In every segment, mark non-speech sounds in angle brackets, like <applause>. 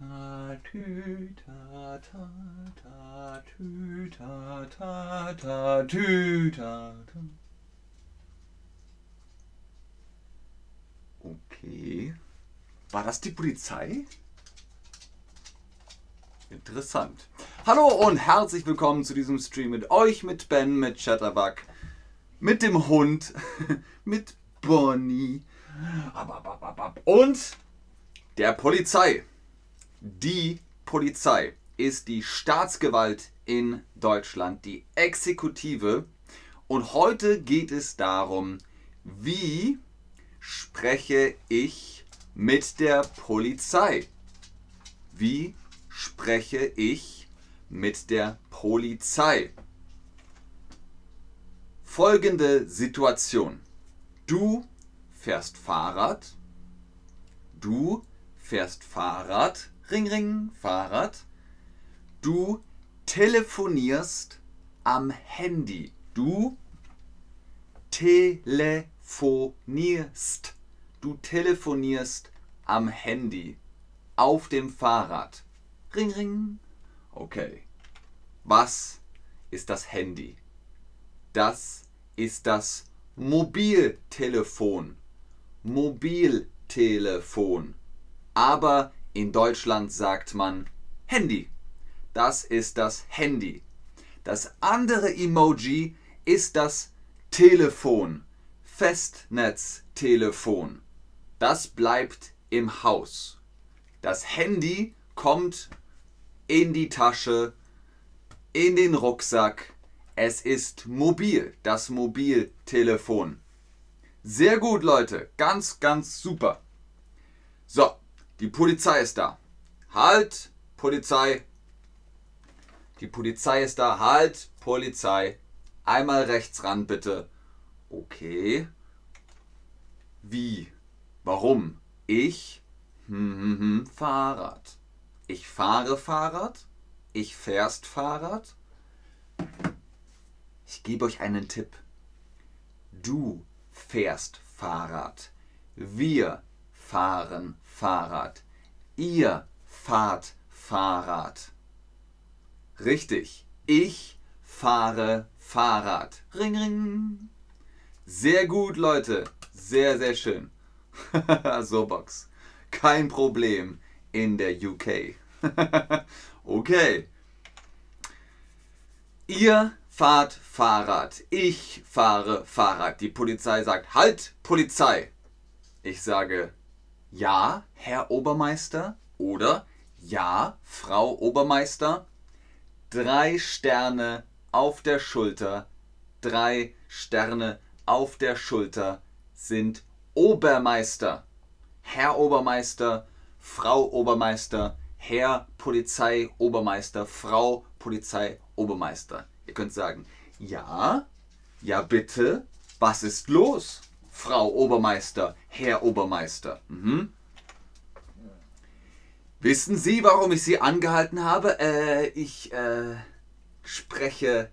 Tatü, ta, ta, tatü, ta, ta, tatü, ta, ta. Okay. War das die Polizei? Interessant. Hallo und herzlich willkommen zu diesem Stream mit euch, mit Ben, mit Chatterbug, mit dem Hund, <laughs> mit Bonnie und der Polizei. Die Polizei ist die Staatsgewalt in Deutschland, die Exekutive. Und heute geht es darum, wie spreche ich mit der Polizei? Wie spreche ich mit der Polizei? Folgende Situation. Du fährst Fahrrad. Du fährst Fahrrad. Ring, ring, Fahrrad. Du telefonierst am Handy. Du telefonierst. Du telefonierst am Handy. Auf dem Fahrrad. Ring, ring. Okay. Was ist das Handy? Das ist das Mobiltelefon. Mobiltelefon. Aber in Deutschland sagt man Handy. Das ist das Handy. Das andere Emoji ist das Telefon. Festnetztelefon. Das bleibt im Haus. Das Handy kommt in die Tasche, in den Rucksack. Es ist mobil, das Mobiltelefon. Sehr gut, Leute. Ganz, ganz super. So, die Polizei ist da. Halt, Polizei. Die Polizei ist da. Halt, Polizei. Einmal rechts ran, bitte. Okay. Wie? Warum? Ich? Hm, hm, hm, Fahrrad. Ich fahre Fahrrad. Ich fährst Fahrrad. Ich gebe euch einen Tipp. Du fährst Fahrrad. Wir fahren Fahrrad. Ihr fahrt Fahrrad. Richtig. Ich fahre Fahrrad. Ring, ring. Sehr gut, Leute. Sehr, sehr schön. <laughs> so, Box. Kein Problem in der UK. <laughs> okay. Ihr fahrt Fahrrad. Ich fahre Fahrrad. Die Polizei sagt, halt, Polizei. Ich sage, ja, Herr Obermeister oder ja, Frau Obermeister. Drei Sterne auf der Schulter, drei Sterne auf der Schulter sind Obermeister. Herr Obermeister, Frau Obermeister, Herr Polizei Obermeister, Frau Polizei Obermeister. Ihr könnt sagen, ja, ja bitte, was ist los? Frau Obermeister, Herr Obermeister. Mhm. Wissen Sie, warum ich Sie angehalten habe? Äh, ich äh, spreche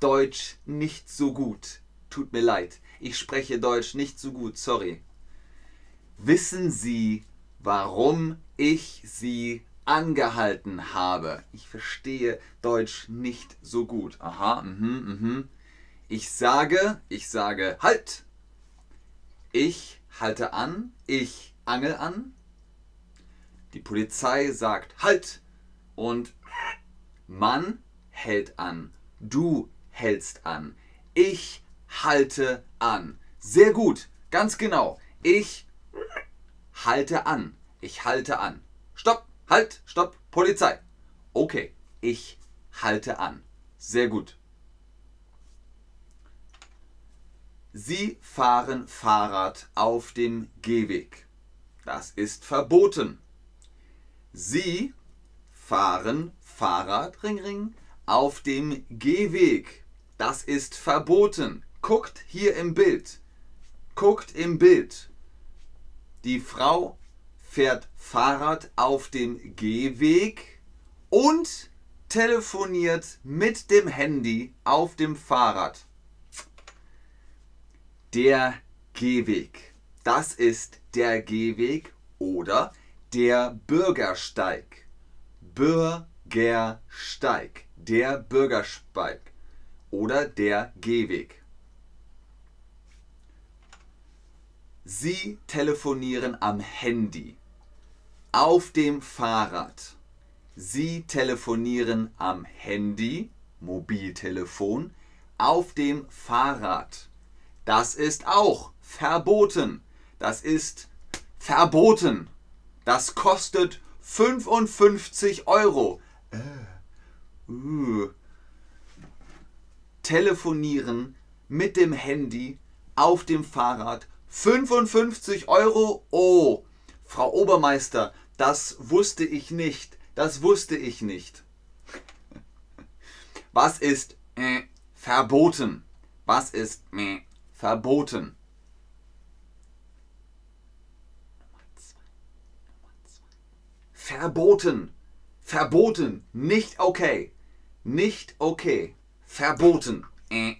Deutsch nicht so gut. Tut mir leid. Ich spreche Deutsch nicht so gut. Sorry. Wissen Sie, warum ich Sie angehalten habe? Ich verstehe Deutsch nicht so gut. Aha, mhm, mhm. Ich sage, ich sage, halt! Ich halte an, ich angel an. Die Polizei sagt Halt und man hält an. Du hältst an. Ich halte an. Sehr gut, ganz genau. Ich halte an. Ich halte an. Stopp, halt, stopp, Polizei. Okay, ich halte an. Sehr gut. Sie fahren Fahrrad auf dem Gehweg. Das ist verboten. Sie fahren Fahrrad, ring, ring, auf dem Gehweg. Das ist verboten. Guckt hier im Bild. Guckt im Bild. Die Frau fährt Fahrrad auf dem Gehweg und telefoniert mit dem Handy auf dem Fahrrad der Gehweg. Das ist der Gehweg oder der Bürgersteig. Bürgersteig. Der Bürgersteig. Oder der Gehweg. Sie telefonieren am Handy. Auf dem Fahrrad. Sie telefonieren am Handy, Mobiltelefon, auf dem Fahrrad. Das ist auch verboten. Das ist verboten. Das kostet 55 Euro. Äh, uh. Telefonieren mit dem Handy auf dem Fahrrad 55 Euro? Oh, Frau Obermeister, das wusste ich nicht. Das wusste ich nicht. <laughs> Was ist äh, verboten? Was ist äh, verboten? Verboten. Verboten. Nicht okay. Nicht okay. Verboten. Äh.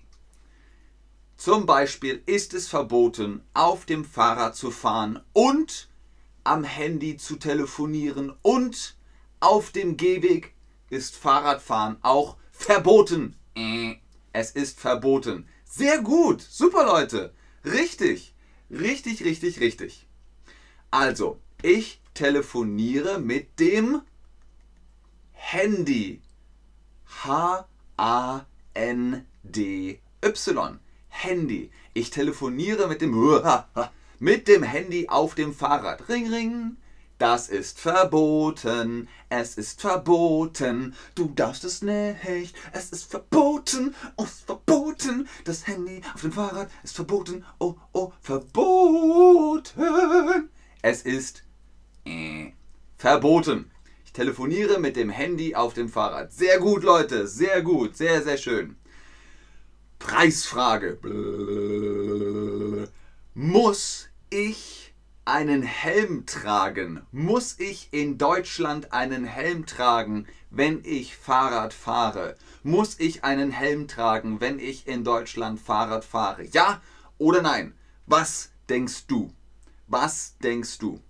Zum Beispiel ist es verboten, auf dem Fahrrad zu fahren und am Handy zu telefonieren und auf dem Gehweg ist Fahrradfahren auch verboten. Äh, es ist verboten. Sehr gut. Super Leute. Richtig. Richtig, richtig, richtig. Also, ich telefoniere mit dem Handy. H-A-N-D-Y. Handy. Ich telefoniere mit dem <laughs> mit dem Handy auf dem Fahrrad. Ring, ring. Das ist verboten. Es ist verboten. Du darfst es nicht. Es ist verboten. Oh, ist verboten. Das Handy auf dem Fahrrad ist verboten. Oh, oh, verboten. Es ist äh, verboten. Ich telefoniere mit dem Handy auf dem Fahrrad. Sehr gut, Leute. Sehr gut. Sehr, sehr schön. Preisfrage. Muss ich einen Helm tragen? Muss ich in Deutschland einen Helm tragen, wenn ich Fahrrad fahre? Muss ich einen Helm tragen, wenn ich in Deutschland Fahrrad fahre? Ja oder nein? Was denkst du? Was denkst du?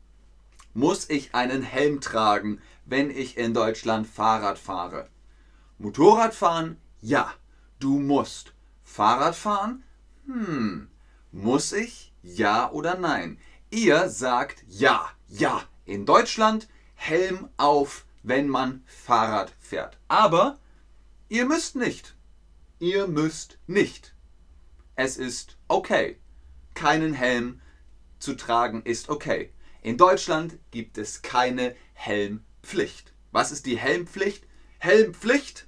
Muss ich einen Helm tragen, wenn ich in Deutschland Fahrrad fahre? Motorradfahren? Ja, du musst. Fahrradfahren? Hm, muss ich? Ja oder nein? Ihr sagt ja, ja. In Deutschland Helm auf, wenn man Fahrrad fährt. Aber ihr müsst nicht. Ihr müsst nicht. Es ist okay. Keinen Helm zu tragen ist okay. In Deutschland gibt es keine Helmpflicht. Was ist die Helmpflicht? Helmpflicht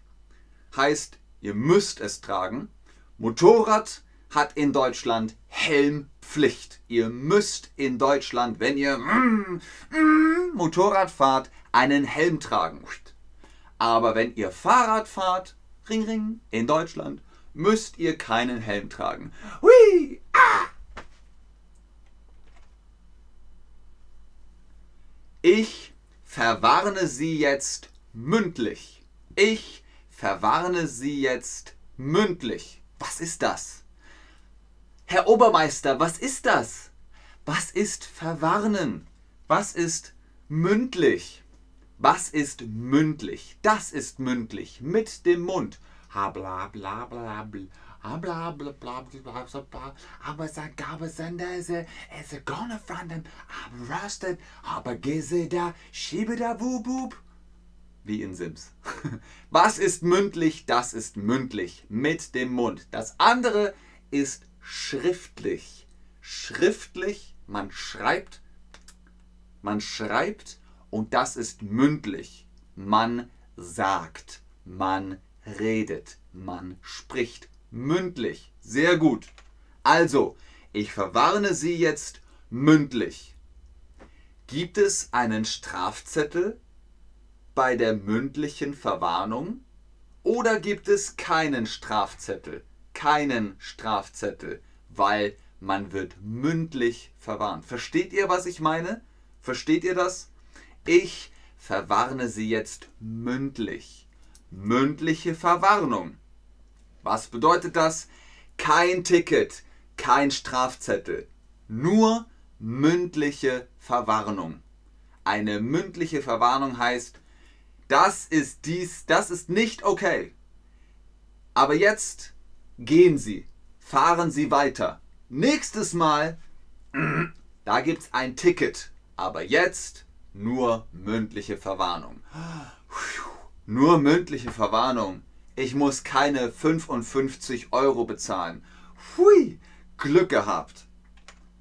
heißt, ihr müsst es tragen. Motorrad hat in Deutschland Helmpflicht. Ihr müsst in Deutschland, wenn ihr mm, mm, Motorrad fahrt, einen Helm tragen. Aber wenn ihr Fahrrad fahrt, ring ring, in Deutschland, müsst ihr keinen Helm tragen. Hui! Ah! Ich verwarne Sie jetzt mündlich. Ich verwarne Sie jetzt mündlich. Was ist das? Herr Obermeister, was ist das? Was ist verwarnen? Was ist mündlich? Was ist mündlich? Das ist mündlich mit dem Mund. Ha bla bla bla bla. Bla bla bla bla bla bla aber sag aber sendese es gonna fanden aber rusted aber gese da schiebe da wubub wie in Sims. <laughs> Was ist mündlich? Das ist mündlich mit dem Mund. Das andere ist schriftlich. Schriftlich, man schreibt, man schreibt und das ist mündlich. Man sagt, man redet, man spricht. Mündlich. Sehr gut. Also, ich verwarne Sie jetzt mündlich. Gibt es einen Strafzettel bei der mündlichen Verwarnung? Oder gibt es keinen Strafzettel? Keinen Strafzettel, weil man wird mündlich verwarnt. Versteht ihr, was ich meine? Versteht ihr das? Ich verwarne sie jetzt mündlich. Mündliche Verwarnung. Was bedeutet das? Kein Ticket, kein Strafzettel, nur mündliche Verwarnung. Eine mündliche Verwarnung heißt, Das ist dies, das ist nicht okay. Aber jetzt gehen Sie, fahren Sie weiter. Nächstes Mal, da gibt es ein Ticket. Aber jetzt nur mündliche Verwarnung. Nur mündliche Verwarnung. Ich muss keine 55 Euro bezahlen. Hui, Glück gehabt.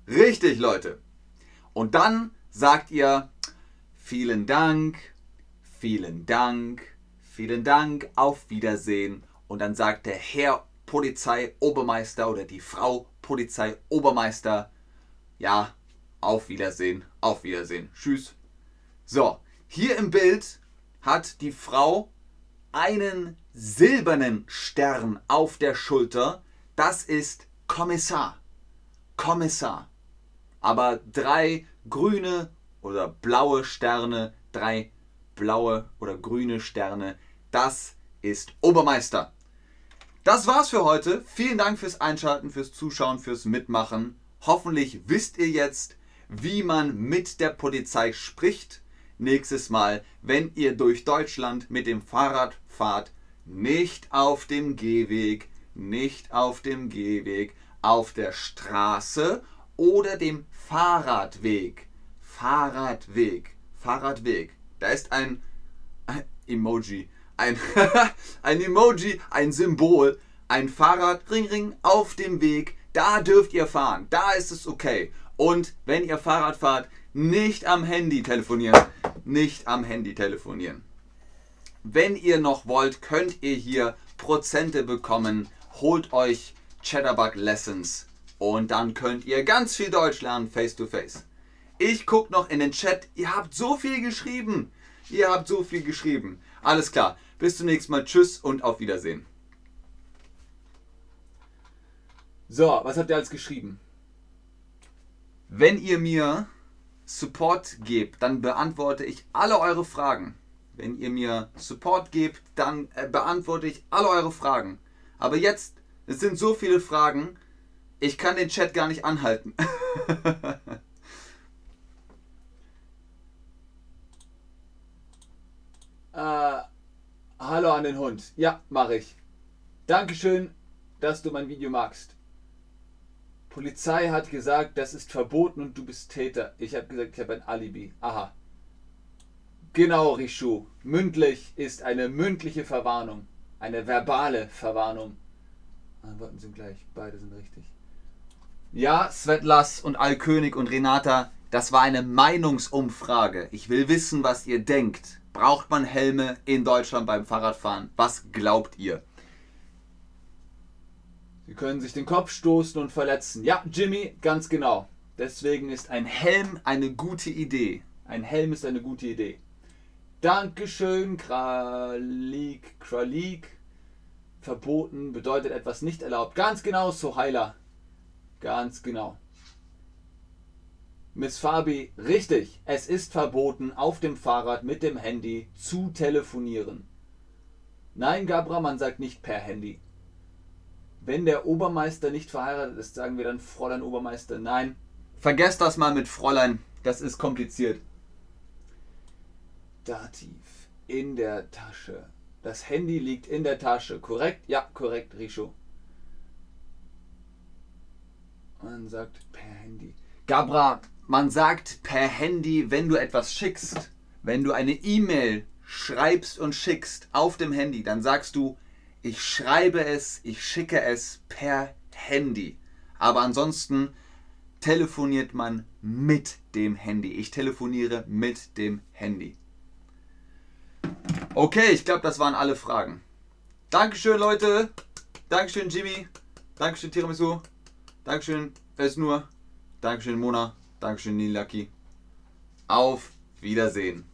Richtig, Leute. Und dann sagt ihr, vielen Dank, vielen Dank, vielen Dank, auf Wiedersehen. Und dann sagt der Herr Polizeiobermeister oder die Frau Polizeiobermeister, ja, auf Wiedersehen, auf Wiedersehen, tschüss. So, hier im Bild hat die Frau einen silbernen Stern auf der Schulter. Das ist Kommissar. Kommissar. Aber drei grüne oder blaue Sterne, drei blaue oder grüne Sterne, das ist Obermeister. Das war's für heute. Vielen Dank fürs Einschalten, fürs Zuschauen, fürs Mitmachen. Hoffentlich wisst ihr jetzt, wie man mit der Polizei spricht. Nächstes Mal, wenn ihr durch Deutschland mit dem Fahrrad fahrt, nicht auf dem Gehweg, nicht auf dem Gehweg, auf der Straße oder dem Fahrradweg. Fahrradweg, Fahrradweg. Da ist ein, Emoji, ein, <laughs> ein Emoji, ein Symbol, ein Fahrrad, Ring, Ring, auf dem Weg. Da dürft ihr fahren, da ist es okay. Und wenn ihr Fahrrad fahrt, nicht am Handy telefonieren. Nicht am Handy telefonieren. Wenn ihr noch wollt, könnt ihr hier Prozente bekommen. Holt euch Chatterbug Lessons und dann könnt ihr ganz viel Deutsch lernen face to face. Ich gucke noch in den Chat. Ihr habt so viel geschrieben. Ihr habt so viel geschrieben. Alles klar. Bis zum nächsten Mal. Tschüss und auf Wiedersehen. So, was habt ihr alles geschrieben? Wenn ihr mir Support gebt, dann beantworte ich alle eure Fragen. Wenn ihr mir Support gebt, dann äh, beantworte ich alle eure Fragen. Aber jetzt, es sind so viele Fragen, ich kann den Chat gar nicht anhalten. <laughs> äh, hallo an den Hund. Ja, mache ich. Dankeschön, dass du mein Video magst. Polizei hat gesagt, das ist verboten und du bist Täter. Ich habe gesagt, ich habe ein Alibi. Aha. Genau, Rishu. Mündlich ist eine mündliche Verwarnung. Eine verbale Verwarnung. Antworten sind gleich. Beide sind richtig. Ja, Svetlas und Alkönig und Renata, das war eine Meinungsumfrage. Ich will wissen, was ihr denkt. Braucht man Helme in Deutschland beim Fahrradfahren? Was glaubt ihr? Sie können sich den Kopf stoßen und verletzen. Ja, Jimmy, ganz genau. Deswegen ist ein Helm eine gute Idee. Ein Helm ist eine gute Idee. Dankeschön, Kralik, Kralik. Verboten bedeutet etwas nicht erlaubt. Ganz genau, Sohaila. Ganz genau. Miss Fabi, richtig. Es ist verboten, auf dem Fahrrad mit dem Handy zu telefonieren. Nein, Gabra, man sagt nicht per Handy. Wenn der Obermeister nicht verheiratet ist, sagen wir dann Fräulein Obermeister. Nein. Vergesst das mal mit Fräulein. Das ist kompliziert. Dativ. In der Tasche. Das Handy liegt in der Tasche. Korrekt? Ja, korrekt, Richo. Man sagt per Handy. Gabra, man sagt per Handy, wenn du etwas schickst. Wenn du eine E-Mail schreibst und schickst auf dem Handy, dann sagst du ich schreibe es, ich schicke es per Handy. Aber ansonsten telefoniert man mit dem Handy. Ich telefoniere mit dem Handy. Okay, ich glaube, das waren alle Fragen. Dankeschön, Leute. Dankeschön, Jimmy. Dankeschön, Tiramisu. Dankeschön, Esnur. Dankeschön, Mona. Dankeschön, Nilaki. Auf Wiedersehen.